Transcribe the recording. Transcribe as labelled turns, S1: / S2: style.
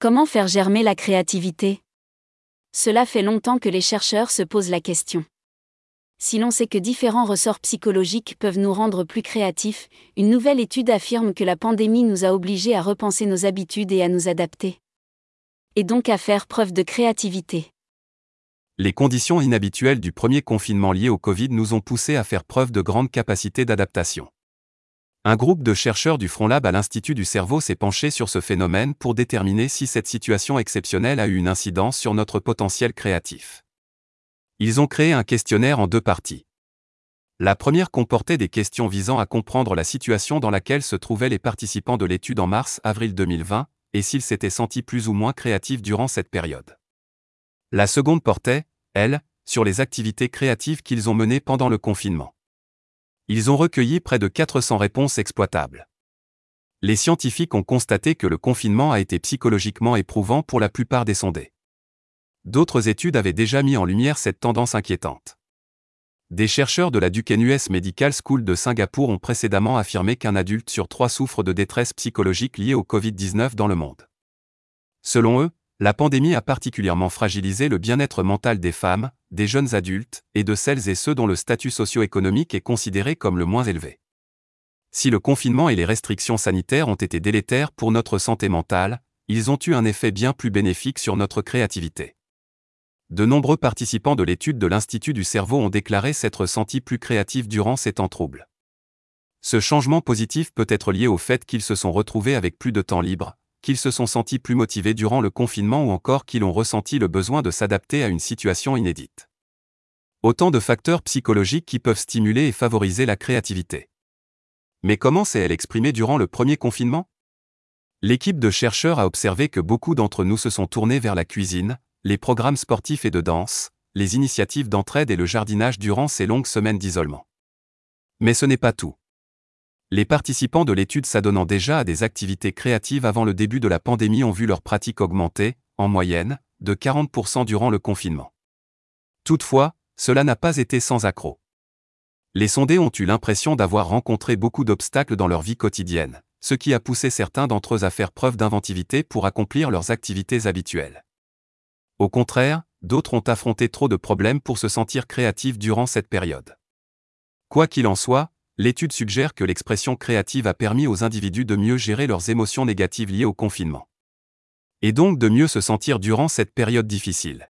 S1: Comment faire germer la créativité? Cela fait longtemps que les chercheurs se posent la question. Si l'on sait que différents ressorts psychologiques peuvent nous rendre plus créatifs, une nouvelle étude affirme que la pandémie nous a obligés à repenser nos habitudes et à nous adapter. Et donc à faire preuve de créativité.
S2: Les conditions inhabituelles du premier confinement lié au Covid nous ont poussés à faire preuve de grande capacité d'adaptation. Un groupe de chercheurs du Front Lab à l'Institut du cerveau s'est penché sur ce phénomène pour déterminer si cette situation exceptionnelle a eu une incidence sur notre potentiel créatif. Ils ont créé un questionnaire en deux parties. La première comportait des questions visant à comprendre la situation dans laquelle se trouvaient les participants de l'étude en mars-avril 2020, et s'ils s'étaient sentis plus ou moins créatifs durant cette période. La seconde portait, elle, sur les activités créatives qu'ils ont menées pendant le confinement. Ils ont recueilli près de 400 réponses exploitables. Les scientifiques ont constaté que le confinement a été psychologiquement éprouvant pour la plupart des sondés. D'autres études avaient déjà mis en lumière cette tendance inquiétante. Des chercheurs de la Duquesne US Medical School de Singapour ont précédemment affirmé qu'un adulte sur trois souffre de détresse psychologique liée au Covid-19 dans le monde. Selon eux, la pandémie a particulièrement fragilisé le bien-être mental des femmes, des jeunes adultes et de celles et ceux dont le statut socio-économique est considéré comme le moins élevé. Si le confinement et les restrictions sanitaires ont été délétères pour notre santé mentale, ils ont eu un effet bien plus bénéfique sur notre créativité. De nombreux participants de l'étude de l'Institut du cerveau ont déclaré s'être sentis plus créatifs durant ces temps troubles. Ce changement positif peut être lié au fait qu'ils se sont retrouvés avec plus de temps libre, qu'ils se sont sentis plus motivés durant le confinement ou encore qu'ils ont ressenti le besoin de s'adapter à une situation inédite. Autant de facteurs psychologiques qui peuvent stimuler et favoriser la créativité. Mais comment s'est-elle exprimée durant le premier confinement? L'équipe de chercheurs a observé que beaucoup d'entre nous se sont tournés vers la cuisine, les programmes sportifs et de danse, les initiatives d'entraide et le jardinage durant ces longues semaines d'isolement. Mais ce n'est pas tout les participants de l'étude s'adonnant déjà à des activités créatives avant le début de la pandémie ont vu leur pratique augmenter, en moyenne, de 40% durant le confinement. Toutefois, cela n'a pas été sans accroc. Les sondés ont eu l'impression d'avoir rencontré beaucoup d'obstacles dans leur vie quotidienne, ce qui a poussé certains d'entre eux à faire preuve d'inventivité pour accomplir leurs activités habituelles. Au contraire, d'autres ont affronté trop de problèmes pour se sentir créatifs durant cette période. Quoi qu'il en soit, l'étude suggère que l'expression créative a permis aux individus de mieux gérer leurs émotions négatives liées au confinement. Et donc de mieux se sentir durant cette période difficile.